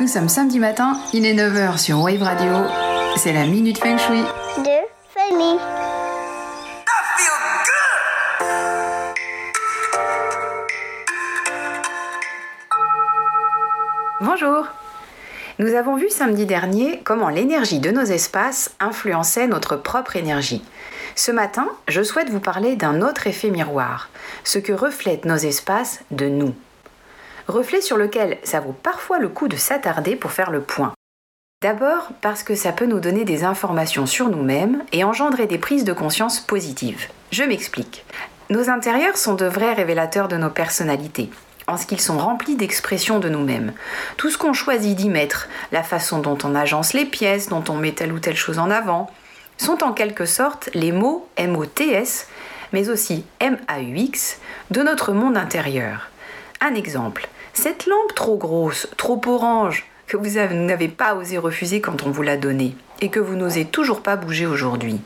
Nous sommes samedi matin, il est 9h sur Wave Radio. C'est la Minute Feng Shui. de famille. Bonjour Nous avons vu samedi dernier comment l'énergie de nos espaces influençait notre propre énergie. Ce matin, je souhaite vous parler d'un autre effet miroir, ce que reflètent nos espaces de nous. Reflet sur lequel ça vaut parfois le coup de s'attarder pour faire le point. D'abord parce que ça peut nous donner des informations sur nous-mêmes et engendrer des prises de conscience positives. Je m'explique. Nos intérieurs sont de vrais révélateurs de nos personnalités, en ce qu'ils sont remplis d'expressions de nous-mêmes. Tout ce qu'on choisit d'y mettre, la façon dont on agence les pièces, dont on met telle ou telle chose en avant, sont en quelque sorte les mots M-O-T-S, mais aussi M-A-U-X, de notre monde intérieur. Un exemple, cette lampe trop grosse, trop orange, que vous avez- n'avez pas osé refuser quand on vous l'a donnée, et que vous n'osez toujours pas bouger aujourd'hui,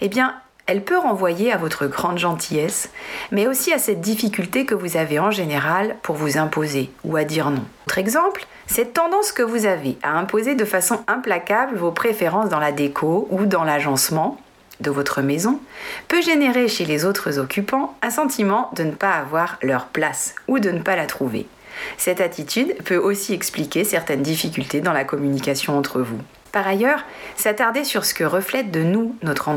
eh bien, elle peut renvoyer à votre grande gentillesse, mais aussi à cette difficulté que vous avez en général pour vous imposer ou à dire non. Autre exemple, cette tendance que vous avez à imposer de façon implacable vos préférences dans la déco ou dans l'agencement de votre maison peut générer chez les autres occupants un sentiment de ne pas avoir leur place ou de ne pas la trouver. Cette attitude peut aussi expliquer certaines difficultés dans la communication entre vous. Par ailleurs, s'attarder sur ce que reflète de nous notre,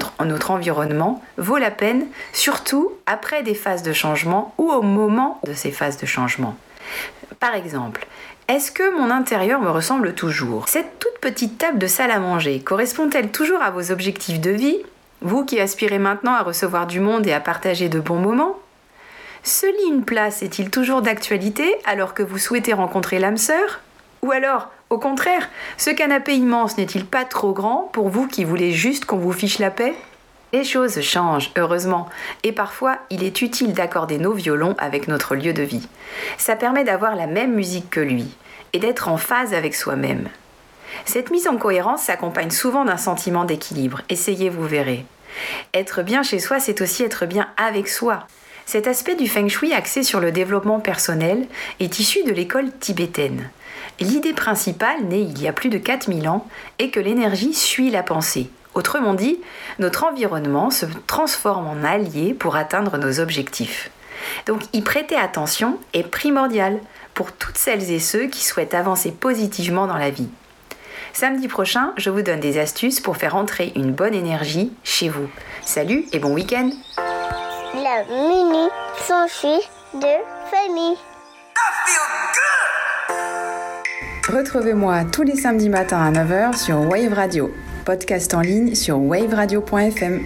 environnement vaut la peine, surtout après des phases de changement ou au moment de ces phases de changement. Par exemple, est-ce que mon intérieur me ressemble toujours? Cette toute petite table de salle à manger correspond-elle toujours à vos objectifs de vie? Vous qui aspirez maintenant à recevoir du monde et à partager de bons moments Ce lit une place est-il toujours d'actualité alors que vous souhaitez rencontrer l'âme sœur? Ou alors, au contraire, ce canapé immense n'est-il pas trop grand pour vous qui voulez juste qu'on vous fiche la paix? Les choses changent, heureusement, et parfois il est utile d'accorder nos violons avec notre lieu de vie. Ça permet d'avoir la même musique que lui, et d'être en phase avec soi-même. Cette mise en cohérence s'accompagne souvent d'un sentiment d'équilibre, essayez, vous verrez. Être bien chez soi, c'est aussi être bien avec soi. Cet aspect du feng shui axé sur le développement personnel est issu de l'école tibétaine. L'idée principale, née il y a plus de 4000 ans, est que l'énergie suit la pensée. Autrement dit, notre environnement se transforme en allié pour atteindre nos objectifs. Donc y prêter attention est primordial pour toutes celles et ceux qui souhaitent avancer positivement dans la vie. Samedi prochain, je vous donne des astuces pour faire entrer une bonne énergie chez vous. Salut et bon week-end La mini s'enfuit de famille. Retrouvez-moi tous les samedis matins à 9h sur Wave Radio. Podcast en ligne sur waveradio.fm.